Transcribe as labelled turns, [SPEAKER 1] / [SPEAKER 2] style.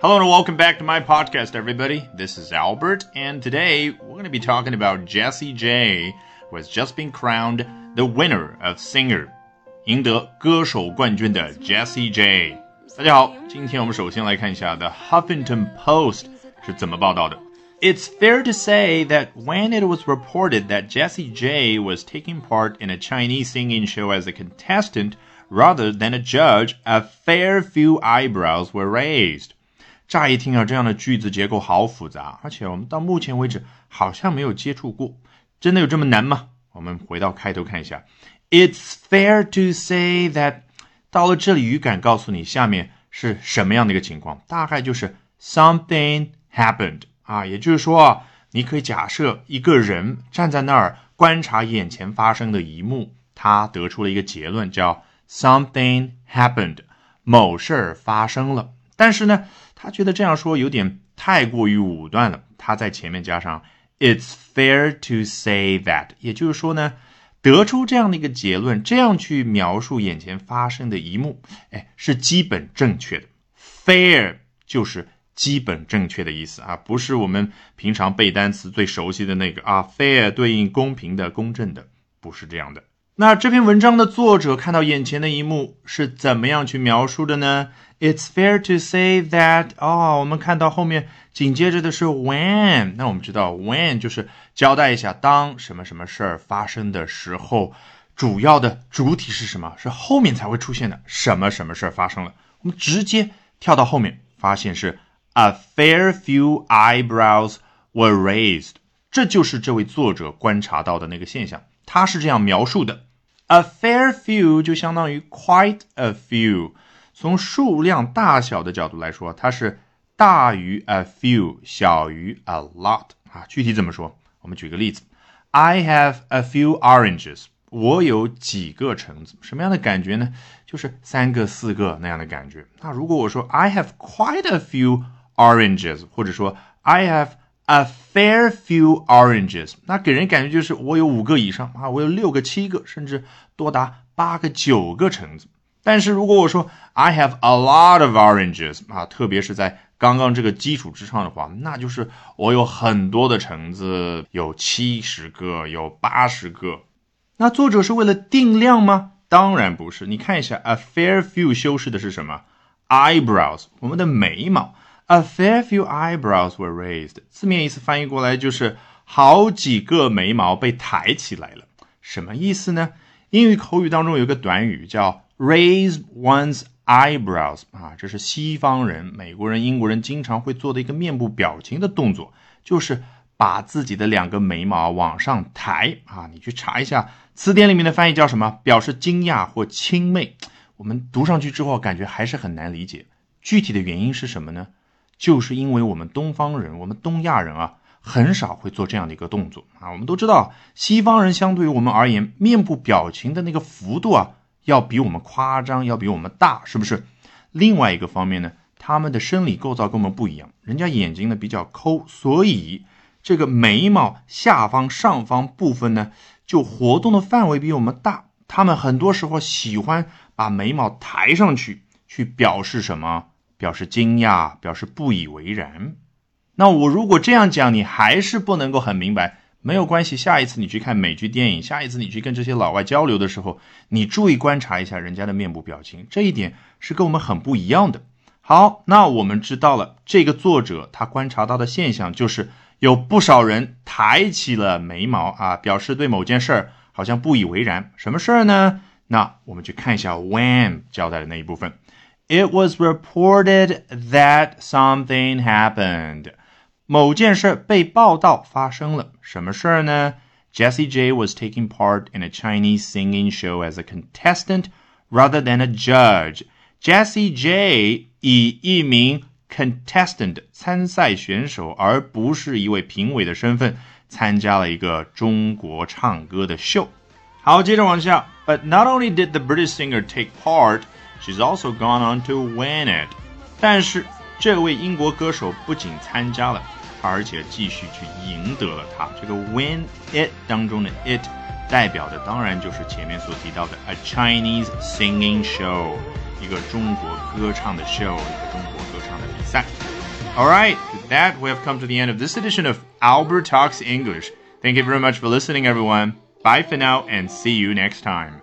[SPEAKER 1] Hello and welcome back to my podcast, everybody. This is Albert, and today we're going to be talking about Jessie J, who has just been crowned the winner of Singer，赢得歌手冠军的 Jessie J。大家好，今天我们首先来看一下 The Huffington Post 是怎么报道的。It's fair to say that when it was reported that Jessie J was taking part in a Chinese singing show as a contestant rather than a judge, a fair few eyebrows were raised. 乍一听啊，这样的句子结构好复杂，而且我们到目前为止好像没有接触过。真的有这么难吗？我们回到开头看一下。It's fair to say that 到了这里，语感告诉你下面是什么样的一个情况，大概就是 something happened 啊，也就是说啊，你可以假设一个人站在那儿观察眼前发生的一幕，他得出了一个结论，叫 something happened，某事儿发生了。但是呢，他觉得这样说有点太过于武断了。他在前面加上 "It's fair to say that"，也就是说呢，得出这样的一个结论，这样去描述眼前发生的一幕，哎，是基本正确的。Fair 就是基本正确的意思啊，不是我们平常背单词最熟悉的那个啊。Fair 对应公平的、公正的，不是这样的。那这篇文章的作者看到眼前的一幕是怎么样去描述的呢？It's fair to say that 哦，我们看到后面紧接着的是 when，那我们知道 when 就是交代一下当什么什么事儿发生的时候，主要的主体是什么？是后面才会出现的什么什么事儿发生了？我们直接跳到后面，发现是 a fair few eyebrows were raised，这就是这位作者观察到的那个现象，他是这样描述的。A fair few 就相当于 quite a few，从数量大小的角度来说，它是大于 a few，小于 a lot 啊。具体怎么说？我们举个例子，I have a few oranges，我有几个橙子，什么样的感觉呢？就是三个、四个那样的感觉。那如果我说 I have quite a few oranges，或者说 I have A fair few oranges，那给人感觉就是我有五个以上啊，我有六个、七个，甚至多达八个、九个橙子。但是如果我说 I have a lot of oranges，啊，特别是在刚刚这个基础之上的话，那就是我有很多的橙子，有七十个，有八十个。那作者是为了定量吗？当然不是。你看一下，a fair few 修饰的是什么？eyebrows，我们的眉毛。A fair few eyebrows were raised，字面意思翻译过来就是好几个眉毛被抬起来了。什么意思呢？英语口语当中有个短语叫 raise one's eyebrows，啊，这是西方人、美国人、英国人经常会做的一个面部表情的动作，就是把自己的两个眉毛往上抬啊。你去查一下词典里面的翻译叫什么，表示惊讶或轻蔑。我们读上去之后感觉还是很难理解，具体的原因是什么呢？就是因为我们东方人，我们东亚人啊，很少会做这样的一个动作啊。我们都知道，西方人相对于我们而言，面部表情的那个幅度啊，要比我们夸张，要比我们大，是不是？另外一个方面呢，他们的生理构造跟我们不一样，人家眼睛呢比较抠，所以这个眉毛下方上方部分呢，就活动的范围比我们大。他们很多时候喜欢把眉毛抬上去，去表示什么？表示惊讶，表示不以为然。那我如果这样讲，你还是不能够很明白，没有关系。下一次你去看美剧电影，下一次你去跟这些老外交流的时候，你注意观察一下人家的面部表情，这一点是跟我们很不一样的。好，那我们知道了，这个作者他观察到的现象就是有不少人抬起了眉毛啊，表示对某件事儿好像不以为然。什么事儿呢？那我们去看一下 when 交代的那一部分。It was reported that something happened. 某件事被报道发生了。什么事儿呢？Jessie J was taking part in a Chinese singing show as a contestant rather than a judge. Jessie J 以一名 contestant 参赛选手，而不是一位评委的身份，参加了一个中国唱歌的秀。好，接着往下。But not only did the British singer take part. She's also gone on to win it。但是这位英国歌手不仅参加了，而且继续去赢得了它。这个 win it 当中的 it 代表的当然就是前面所提到的 A Chinese Singing Show，一个中国歌唱的 show，一个中国歌唱的比赛。Alright, with that, we have come to the end of this edition of Albert Talks English. Thank you very much for listening, everyone. Bye for now, and see you next time.